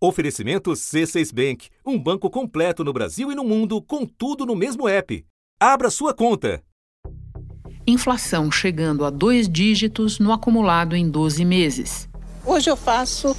Oferecimento C6 Bank, um banco completo no Brasil e no mundo, com tudo no mesmo app. Abra sua conta. Inflação chegando a dois dígitos no acumulado em 12 meses. Hoje eu faço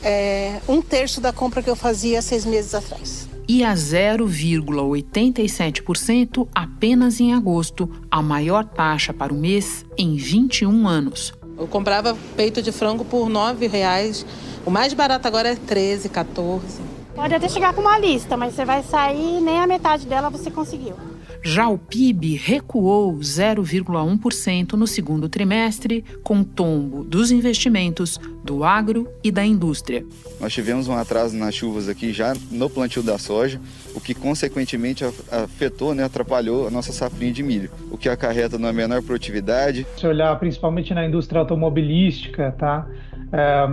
é, um terço da compra que eu fazia seis meses atrás. E a 0,87% apenas em agosto, a maior taxa para o mês em 21 anos. Eu comprava peito de frango por R$ reais o mais barato agora é 13, 14. Pode até chegar com uma lista, mas você vai sair nem a metade dela você conseguiu. Já o PIB recuou 0,1% no segundo trimestre, com tombo dos investimentos, do agro e da indústria. Nós tivemos um atraso nas chuvas aqui já no plantio da soja, o que consequentemente afetou, né, atrapalhou a nossa safrinha de milho, o que acarreta numa menor produtividade. Se olhar principalmente na indústria automobilística, tá? É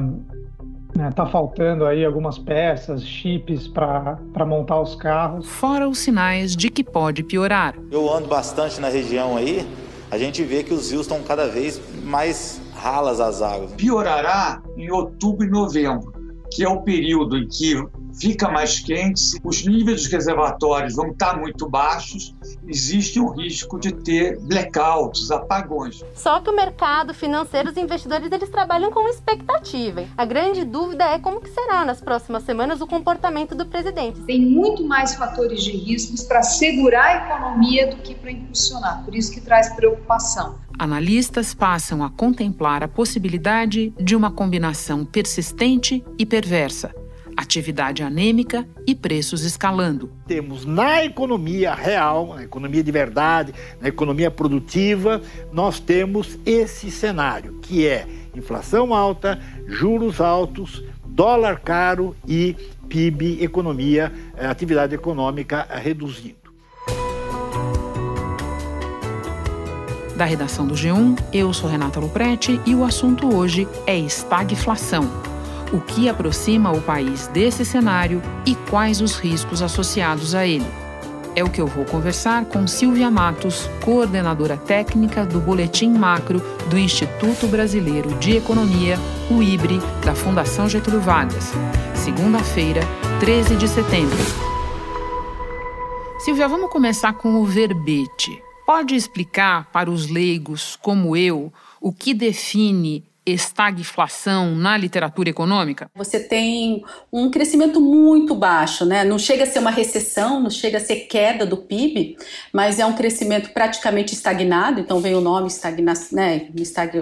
Está né, faltando aí algumas peças, chips para montar os carros. Fora os sinais de que pode piorar. Eu ando bastante na região aí, a gente vê que os rios estão cada vez mais ralas as águas. Piorará em outubro e novembro, que é o período em que fica mais quente, os níveis dos reservatórios vão estar muito baixos, existe um risco de ter blackouts, apagões. Só que o mercado financeiro, os investidores, eles trabalham com expectativa. A grande dúvida é como que será nas próximas semanas o comportamento do presidente. Tem muito mais fatores de riscos para segurar a economia do que para impulsionar, por isso que traz preocupação. Analistas passam a contemplar a possibilidade de uma combinação persistente e perversa atividade anêmica e preços escalando. Temos na economia real, na economia de verdade, na economia produtiva, nós temos esse cenário, que é inflação alta, juros altos, dólar caro e PIB, economia, eh, atividade econômica reduzindo. Da redação do G1, eu sou Renata Luprete e o assunto hoje é estagflação o que aproxima o país desse cenário e quais os riscos associados a ele. É o que eu vou conversar com Silvia Matos, coordenadora técnica do Boletim Macro do Instituto Brasileiro de Economia, o IBRE, da Fundação Getúlio Vargas. Segunda-feira, 13 de setembro. Silvia, vamos começar com o verbete. Pode explicar para os leigos como eu o que define estagflação na literatura econômica? Você tem um crescimento muito baixo, né? Não chega a ser uma recessão, não chega a ser queda do PIB, mas é um crescimento praticamente estagnado, então vem o nome estagnação, né?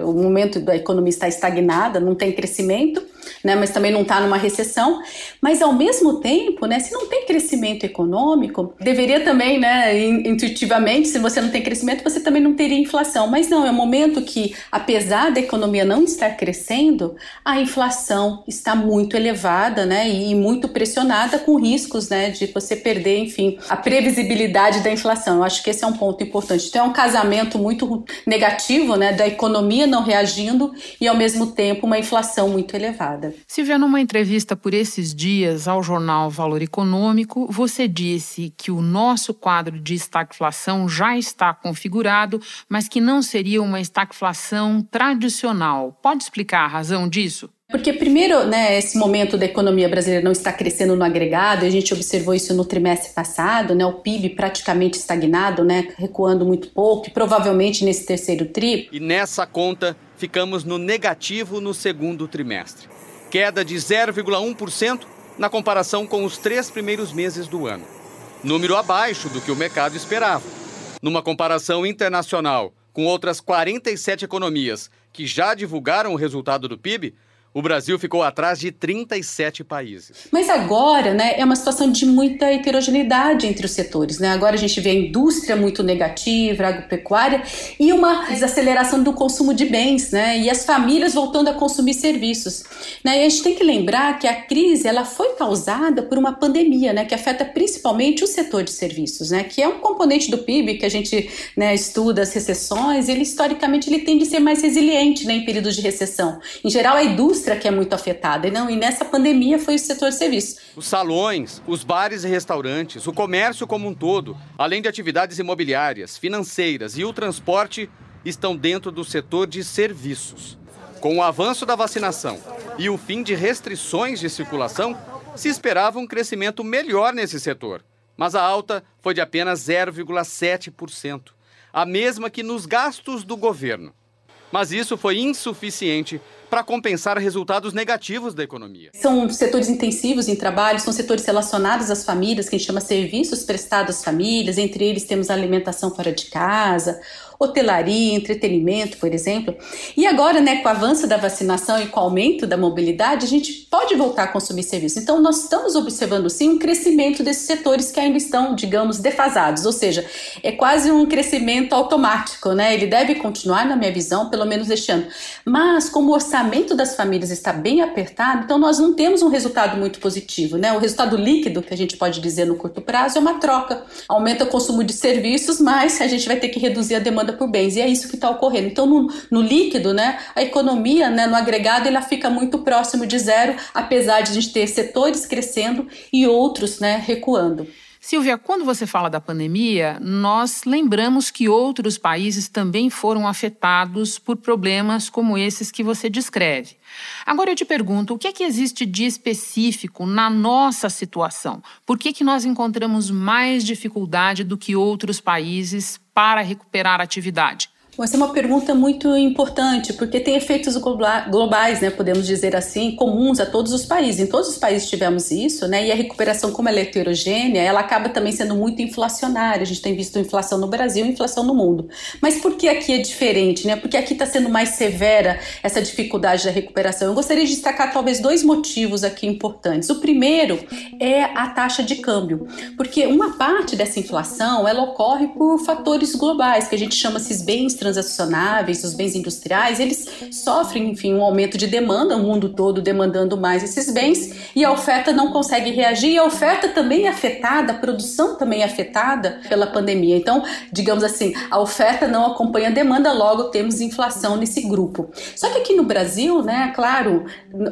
O momento da economia está estagnada, não tem crescimento né, mas também não está numa recessão. Mas ao mesmo tempo, né, se não tem crescimento econômico, deveria também, né, intuitivamente, se você não tem crescimento, você também não teria inflação. Mas não, é um momento que, apesar da economia não estar crescendo, a inflação está muito elevada, né, e muito pressionada com riscos, né, de você perder, enfim, a previsibilidade da inflação. Eu acho que esse é um ponto importante. Então é um casamento muito negativo, né, da economia não reagindo e ao mesmo tempo uma inflação muito elevada. Silvia, numa entrevista por esses dias ao jornal Valor Econômico, você disse que o nosso quadro de estagflação já está configurado, mas que não seria uma estagflação tradicional. Pode explicar a razão disso? Porque, primeiro, né, esse momento da economia brasileira não está crescendo no agregado, a gente observou isso no trimestre passado, né, o PIB praticamente estagnado, né, recuando muito pouco, e provavelmente nesse terceiro tri. E nessa conta, ficamos no negativo no segundo trimestre queda de 0,1% na comparação com os três primeiros meses do ano. Número abaixo do que o mercado esperava. Numa comparação internacional com outras 47 economias que já divulgaram o resultado do PIB, o Brasil ficou atrás de 37 países. Mas agora, né, é uma situação de muita heterogeneidade entre os setores, né? Agora a gente vê a indústria muito negativa, a agropecuária e uma desaceleração do consumo de bens, né? E as famílias voltando a consumir serviços, né? E a gente tem que lembrar que a crise ela foi causada por uma pandemia, né, que afeta principalmente o setor de serviços, né, que é um componente do PIB que a gente, né, estuda as recessões, ele historicamente ele tende a ser mais resiliente, né, em períodos de recessão. Em geral, a indústria indústria que é muito afetada. E, não, e nessa pandemia foi o setor de serviços. Os salões, os bares e restaurantes, o comércio como um todo, além de atividades imobiliárias, financeiras e o transporte, estão dentro do setor de serviços. Com o avanço da vacinação e o fim de restrições de circulação, Se esperava um crescimento melhor nesse setor, mas a alta foi de apenas 0,7%, a mesma que nos gastos do governo. Mas isso foi insuficiente para compensar resultados negativos da economia. São setores intensivos em trabalho, são setores relacionados às famílias, que a gente chama serviços prestados às famílias, entre eles temos a alimentação fora de casa, hotelaria, entretenimento, por exemplo. E agora, né, com o avanço da vacinação e com o aumento da mobilidade, a gente pode voltar a consumir serviços. Então, nós estamos observando sim um crescimento desses setores que ainda estão, digamos, defasados, ou seja, é quase um crescimento automático, né? Ele deve continuar, na minha visão, pelo menos este ano. Mas, como o orçamento das famílias está bem apertado, então nós não temos um resultado muito positivo, né? O resultado líquido, que a gente pode dizer no curto prazo, é uma troca. Aumenta o consumo de serviços, mas a gente vai ter que reduzir a demanda por bens. E é isso que está ocorrendo. Então, no, no, líquido, né, a economia, né, no agregado, ela fica muito próximo de zero, apesar de a gente ter setores crescendo e outros né, recuando. Silvia, quando você fala da pandemia, nós lembramos que outros países também foram afetados por problemas como esses que você descreve. Agora eu te pergunto, o que é que existe de específico na nossa situação? Por que, que nós encontramos mais dificuldade do que outros países para recuperar a atividade? Essa é uma pergunta muito importante, porque tem efeitos globais, né, podemos dizer assim, comuns a todos os países. Em todos os países tivemos isso, né, e a recuperação, como ela é heterogênea, ela acaba também sendo muito inflacionária. A gente tem visto inflação no Brasil e inflação no mundo. Mas por que aqui é diferente? Né? Porque aqui está sendo mais severa essa dificuldade da recuperação. Eu gostaria de destacar talvez dois motivos aqui importantes. O primeiro é a taxa de câmbio, porque uma parte dessa inflação ela ocorre por fatores globais, que a gente chama esses bens transacionáveis, os bens industriais, eles sofrem, enfim, um aumento de demanda, o mundo todo demandando mais esses bens, e a oferta não consegue reagir, e a oferta também é afetada, a produção também é afetada pela pandemia. Então, digamos assim, a oferta não acompanha a demanda, logo temos inflação nesse grupo. Só que aqui no Brasil, né, claro,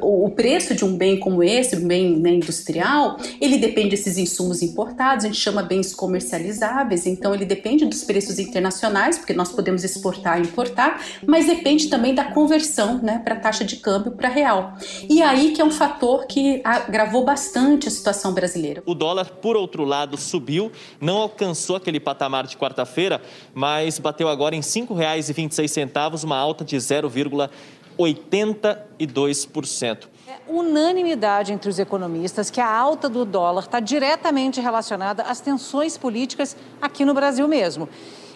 o preço de um bem como esse, um bem né, industrial, ele depende desses insumos importados, a gente chama bens comercializáveis, então ele depende dos preços internacionais, porque nós podemos exportar e importar, mas depende também da conversão né, para a taxa de câmbio para real. E aí que é um fator que agravou bastante a situação brasileira. O dólar, por outro lado, subiu, não alcançou aquele patamar de quarta-feira, mas bateu agora em R$ 5,26, uma alta de 0,82%. É unanimidade entre os economistas que a alta do dólar está diretamente relacionada às tensões políticas aqui no Brasil mesmo.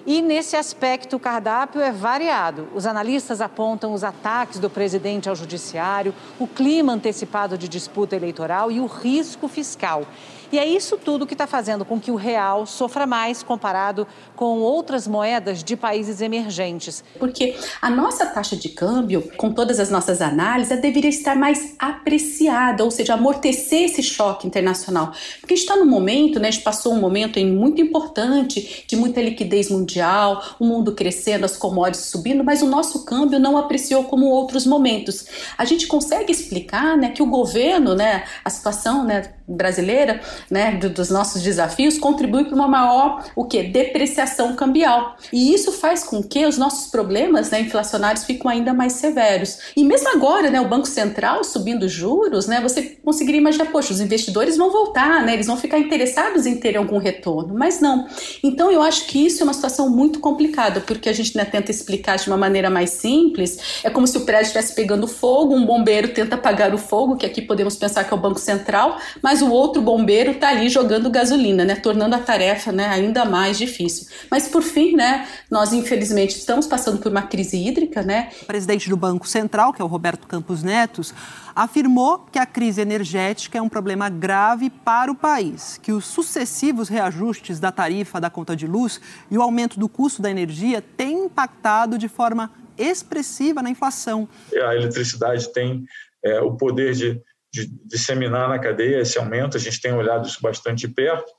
E nesse aspecto, o cardápio é variado. Os analistas apontam os ataques do presidente ao judiciário, o clima antecipado de disputa eleitoral e o risco fiscal. E é isso tudo que está fazendo com que o real sofra mais comparado com outras moedas de países emergentes. Porque a nossa taxa de câmbio, com todas as nossas análises, deveria estar mais apreciada, ou seja, amortecer esse choque internacional. Porque a gente está num momento, né, a gente passou um momento muito importante de muita liquidez mundial, o mundo crescendo, as commodities subindo, mas o nosso câmbio não apreciou como outros momentos. A gente consegue explicar né, que o governo, né, a situação né, brasileira, né, do, dos nossos desafios, contribui para uma maior o que depreciação cambial. E isso faz com que os nossos problemas né, inflacionários fiquem ainda mais severos. E mesmo agora, né, o Banco Central subindo juros, né, você conseguiria imaginar, poxa, os investidores vão voltar, né, eles vão ficar interessados em ter algum retorno, mas não. Então eu acho que isso é uma situação muito complicada, porque a gente né, tenta explicar de uma maneira mais simples, é como se o prédio estivesse pegando fogo, um bombeiro tenta apagar o fogo, que aqui podemos pensar que é o Banco Central, mas o outro bombeiro está ali jogando gasolina, né, tornando a tarefa né, ainda mais difícil. Mas por fim, né, nós infelizmente estamos passando por uma crise hídrica. Né? O presidente do Banco Central, que é o Roberto Campos Netos, afirmou que a crise energética é um problema grave para o país, que os sucessivos reajustes da tarifa da conta de luz e o aumento do custo da energia têm impactado de forma expressiva na inflação. A eletricidade tem é, o poder de de disseminar na cadeia esse aumento. A gente tem olhado isso bastante de perto.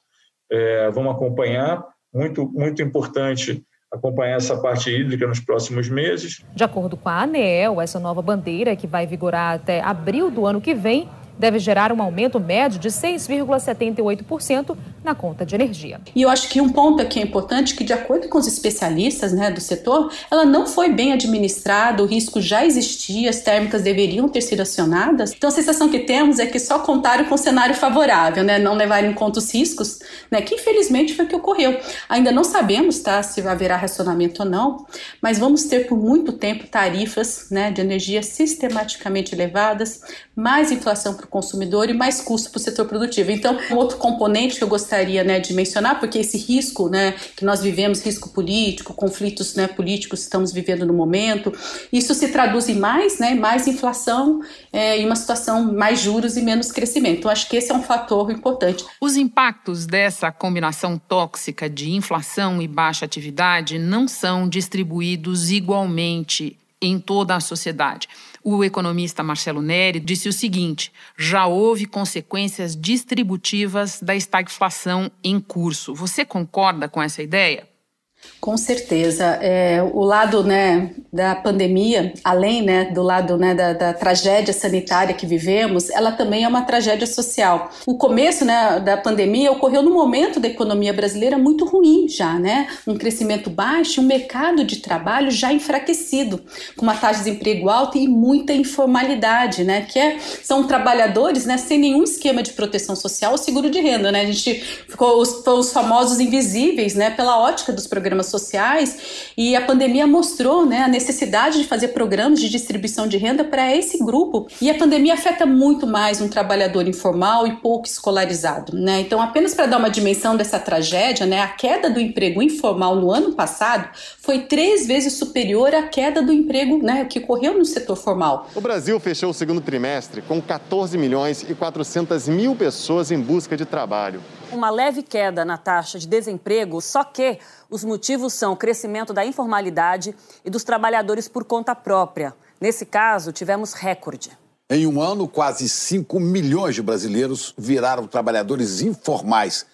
É, vamos acompanhar. Muito, muito importante acompanhar essa parte hídrica nos próximos meses. De acordo com a ANEEL, essa nova bandeira, que vai vigorar até abril do ano que vem, deve gerar um aumento médio de 6,78% na conta de energia. E eu acho que um ponto aqui é importante que, de acordo com os especialistas né, do setor, ela não foi bem administrada, o risco já existia, as térmicas deveriam ter sido acionadas. Então a sensação que temos é que só contaram com o cenário favorável, né, não levaram em conta os riscos, né, que infelizmente foi o que ocorreu. Ainda não sabemos tá, se haverá racionamento ou não, mas vamos ter por muito tempo tarifas né, de energia sistematicamente elevadas, mais inflação para o consumidor e mais custo para o setor produtivo. Então, um outro componente que eu gostaria né, de mencionar, porque esse risco né, que nós vivemos, risco político, conflitos né, políticos que estamos vivendo no momento, isso se traduz em mais, né, mais inflação é, e uma situação mais juros e menos crescimento. Então, acho que esse é um fator importante. Os impactos dessa combinação tóxica de inflação e baixa atividade não são distribuídos igualmente em toda a sociedade. O economista Marcelo Neri disse o seguinte: já houve consequências distributivas da estagflação em curso. Você concorda com essa ideia? Com certeza. É, o lado né, da pandemia, além né, do lado né, da, da, tragédia sanitária que vivemos, ela também é uma tragédia social. O começo né, da pandemia ocorreu no momento da economia brasileira muito ruim já, né? Um crescimento baixo, um mercado de trabalho já enfraquecido, com uma taxa de desemprego alta e muita informalidade, né? Que é, são trabalhadores né, sem nenhum esquema de proteção social ou seguro de renda, né? A gente ficou os, os famosos invisíveis, né? Pela ótica dos programas programas sociais e a pandemia mostrou né, a necessidade de fazer programas de distribuição de renda para esse grupo. E a pandemia afeta muito mais um trabalhador informal e pouco escolarizado. Né? Então, apenas para dar uma dimensão dessa tragédia, né, a queda do emprego informal no ano passado foi três vezes superior à queda do emprego né, que ocorreu no setor formal. O Brasil fechou o segundo trimestre com 14 milhões e 400 mil pessoas em busca de trabalho uma leve queda na taxa de desemprego, só que os motivos são o crescimento da informalidade e dos trabalhadores por conta própria. Nesse caso, tivemos recorde. Em um ano, quase 5 milhões de brasileiros viraram trabalhadores informais.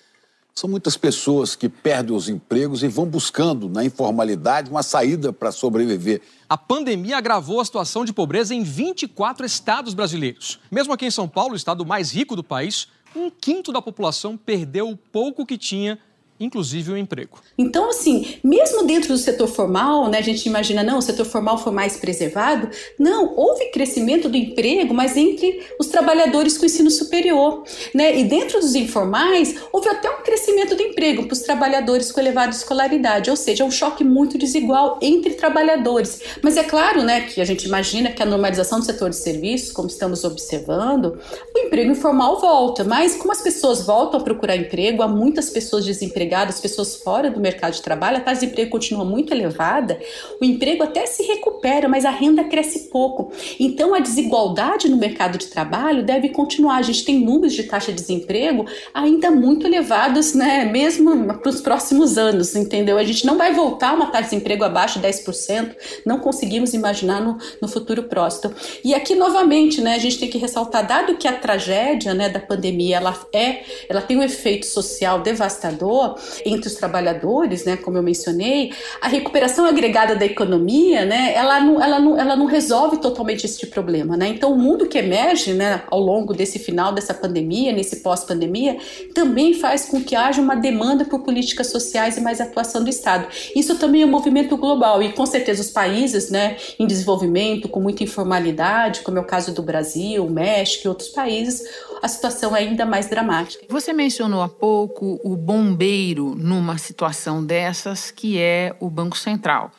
São muitas pessoas que perdem os empregos e vão buscando na informalidade uma saída para sobreviver. A pandemia agravou a situação de pobreza em 24 estados brasileiros. Mesmo aqui em São Paulo, o estado mais rico do país, um quinto da população perdeu o pouco que tinha inclusive o emprego. Então, assim, mesmo dentro do setor formal, né, a gente imagina, não, o setor formal foi mais preservado. Não, houve crescimento do emprego, mas entre os trabalhadores com ensino superior. Né? E dentro dos informais, houve até um crescimento do emprego para os trabalhadores com elevada escolaridade, ou seja, um choque muito desigual entre trabalhadores. Mas é claro né, que a gente imagina que a normalização do setor de serviços, como estamos observando, o emprego informal volta, mas como as pessoas voltam a procurar emprego, há muitas pessoas desempregadas desempregados, pessoas fora do mercado de trabalho, a taxa de emprego continua muito elevada, o emprego até se recupera, mas a renda cresce pouco. Então a desigualdade no mercado de trabalho deve continuar. A gente tem números de taxa de desemprego ainda muito elevados, né, mesmo para os próximos anos, entendeu? A gente não vai voltar uma taxa de desemprego abaixo de 10%, não conseguimos imaginar no, no futuro próximo. E aqui novamente, né, a gente tem que ressaltar, dado que a tragédia, né, da pandemia, ela é, ela tem um efeito social devastador, entre os trabalhadores, né, como eu mencionei, a recuperação agregada da economia, né, ela não, ela não, ela não resolve totalmente esse problema, né? Então o mundo que emerge, né, ao longo desse final dessa pandemia, nesse pós-pandemia, também faz com que haja uma demanda por políticas sociais e mais atuação do Estado. Isso também é um movimento global e com certeza os países, né, em desenvolvimento, com muita informalidade, como é o caso do Brasil, México e outros países, a situação é ainda mais dramática. Você mencionou há pouco o bombeiro numa situação dessas, que é o Banco Central.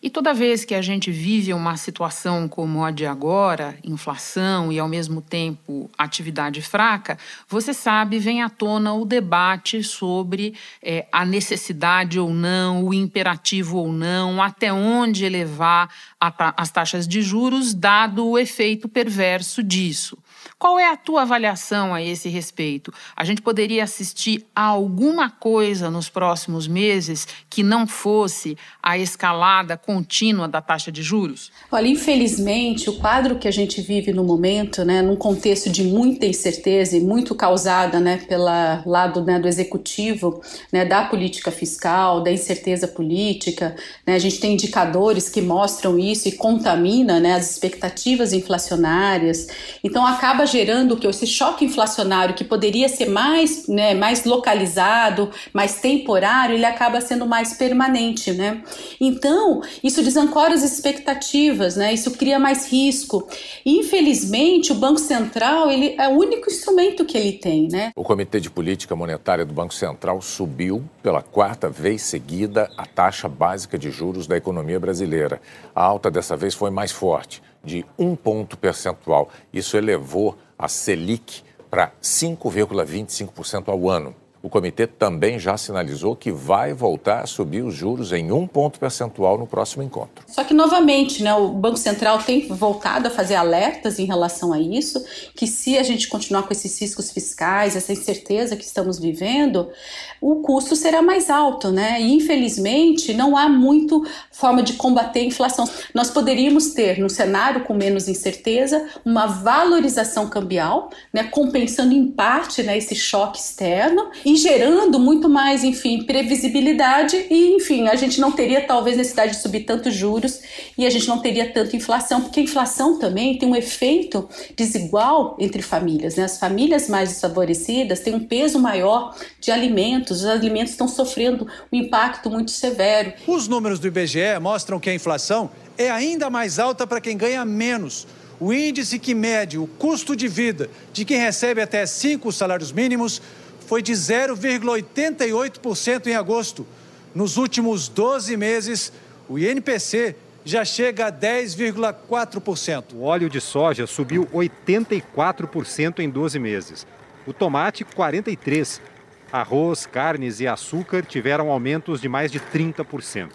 E toda vez que a gente vive uma situação como a de agora, inflação e ao mesmo tempo atividade fraca, você sabe, vem à tona o debate sobre é, a necessidade ou não, o imperativo ou não, até onde elevar a, as taxas de juros, dado o efeito perverso disso. Qual é a tua avaliação a esse respeito? A gente poderia assistir a alguma coisa nos próximos meses que não fosse a escalada contínua da taxa de juros? Olha, infelizmente, o quadro que a gente vive no momento, né, num contexto de muita incerteza e muito causada, né, pelo lado né, do executivo, né, da política fiscal, da incerteza política, né, a gente tem indicadores que mostram isso e contamina, né, as expectativas inflacionárias. Então acaba gerando que esse choque inflacionário que poderia ser mais, né, mais localizado, mais temporário, ele acaba sendo mais permanente, né? Então, isso desancora as expectativas, né? Isso cria mais risco. Infelizmente, o Banco Central, ele é o único instrumento que ele tem, né? O Comitê de Política Monetária do Banco Central subiu pela quarta vez seguida a taxa básica de juros da economia brasileira. A alta dessa vez foi mais forte, de um ponto percentual. Isso elevou a Selic para 5,25% ao ano. O comitê também já sinalizou que vai voltar a subir os juros em um ponto percentual no próximo encontro. Só que, novamente, né, o Banco Central tem voltado a fazer alertas em relação a isso, que se a gente continuar com esses riscos fiscais, essa incerteza que estamos vivendo, o custo será mais alto, né? E, infelizmente, não há muito forma de combater a inflação. Nós poderíamos ter, no cenário com menos incerteza, uma valorização cambial, né, compensando em parte né, esse choque externo e gerando muito mais, enfim, previsibilidade e, enfim, a gente não teria talvez necessidade de subir tantos juros e a gente não teria tanta inflação, porque a inflação também tem um efeito desigual entre famílias, né? As famílias mais desfavorecidas têm um peso maior de alimentos, os alimentos estão sofrendo um impacto muito severo. Os números do IBGE mostram que a inflação é ainda mais alta para quem ganha menos. O índice que mede o custo de vida de quem recebe até cinco salários mínimos foi de 0,88% em agosto. Nos últimos 12 meses, o INPC já chega a 10,4%. O óleo de soja subiu 84% em 12 meses. O tomate, 43%. Arroz, carnes e açúcar tiveram aumentos de mais de 30%.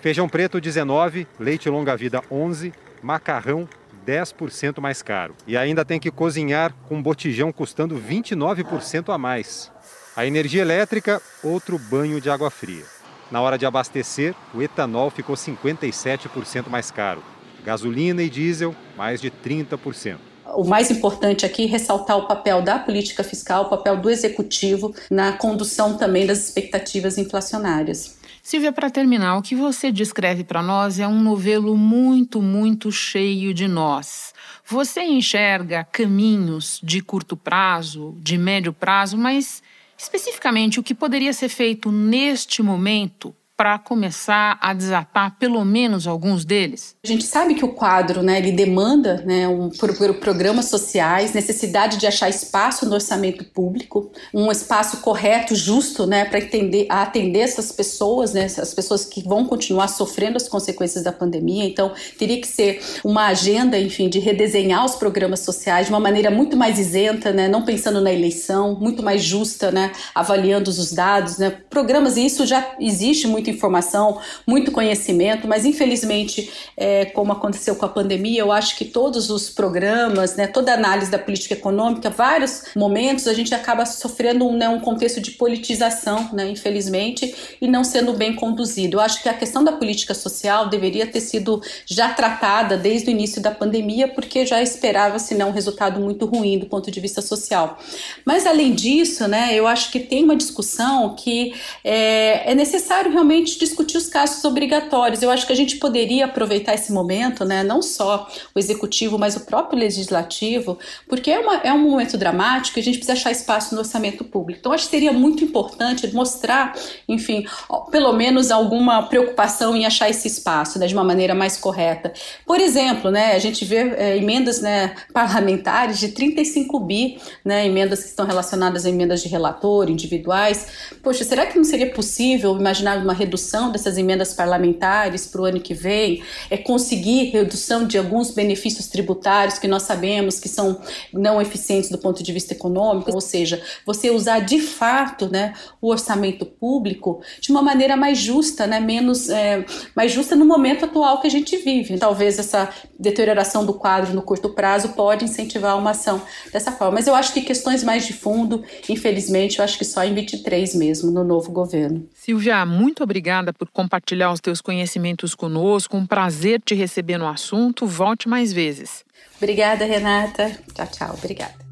Feijão preto, 19%. Leite longa-vida, 11%. Macarrão, 10% mais caro. E ainda tem que cozinhar com botijão custando 29% a mais. A energia elétrica, outro banho de água fria. Na hora de abastecer, o etanol ficou 57% mais caro. Gasolina e diesel, mais de 30%. O mais importante aqui é ressaltar o papel da política fiscal, o papel do executivo na condução também das expectativas inflacionárias. Silvia, para terminar, o que você descreve para nós é um novelo muito, muito cheio de nós. Você enxerga caminhos de curto prazo, de médio prazo, mas Especificamente, o que poderia ser feito neste momento para começar a desatar pelo menos alguns deles? A gente sabe que o quadro, né, ele demanda, né, um por, por programas sociais, necessidade de achar espaço no orçamento público, um espaço correto, justo, né, para atender, atender essas pessoas, né, as pessoas que vão continuar sofrendo as consequências da pandemia. Então, teria que ser uma agenda, enfim, de redesenhar os programas sociais de uma maneira muito mais isenta, né, não pensando na eleição, muito mais justa, né, avaliando os dados, né, programas e isso já existe muito muita informação, muito conhecimento, mas infelizmente, é, como aconteceu com a pandemia, eu acho que todos os programas, né, toda análise da política econômica, vários momentos a gente acaba sofrendo um, né, um contexto de politização, né, infelizmente, e não sendo bem conduzido. Eu acho que a questão da política social deveria ter sido já tratada desde o início da pandemia, porque já esperava-se né, um resultado muito ruim do ponto de vista social. Mas além disso, né, eu acho que tem uma discussão que é, é necessário realmente realmente discutir os casos obrigatórios. Eu acho que a gente poderia aproveitar esse momento, né, não só o executivo, mas o próprio legislativo, porque é, uma, é um momento dramático e a gente precisa achar espaço no orçamento público. Então, acho que seria muito importante mostrar, enfim, pelo menos alguma preocupação em achar esse espaço né, de uma maneira mais correta. Por exemplo, né, a gente vê é, emendas né, parlamentares de 35 bi, né, emendas que estão relacionadas a emendas de relator, individuais. Poxa, será que não seria possível imaginar uma redução dessas emendas parlamentares para o ano que vem, é conseguir redução de alguns benefícios tributários que nós sabemos que são não eficientes do ponto de vista econômico, ou seja, você usar de fato né, o orçamento público de uma maneira mais justa, né, menos é, mais justa no momento atual que a gente vive. Talvez essa deterioração do quadro no curto prazo pode incentivar uma ação dessa forma. Mas eu acho que questões mais de fundo, infelizmente, eu acho que só em 23 mesmo, no novo governo. Silvia, muito obrigada por compartilhar os teus conhecimentos conosco. Um prazer te receber no assunto. Volte mais vezes. Obrigada, Renata. Tchau, tchau. Obrigada.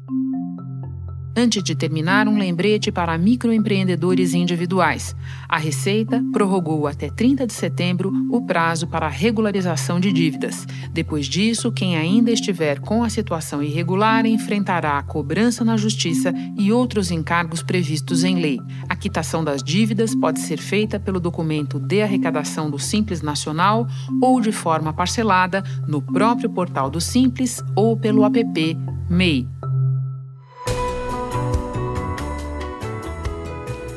Antes de terminar, um lembrete para microempreendedores individuais. A Receita prorrogou até 30 de setembro o prazo para a regularização de dívidas. Depois disso, quem ainda estiver com a situação irregular enfrentará a cobrança na Justiça e outros encargos previstos em lei. A quitação das dívidas pode ser feita pelo documento de arrecadação do Simples Nacional ou de forma parcelada no próprio portal do Simples ou pelo app MEI.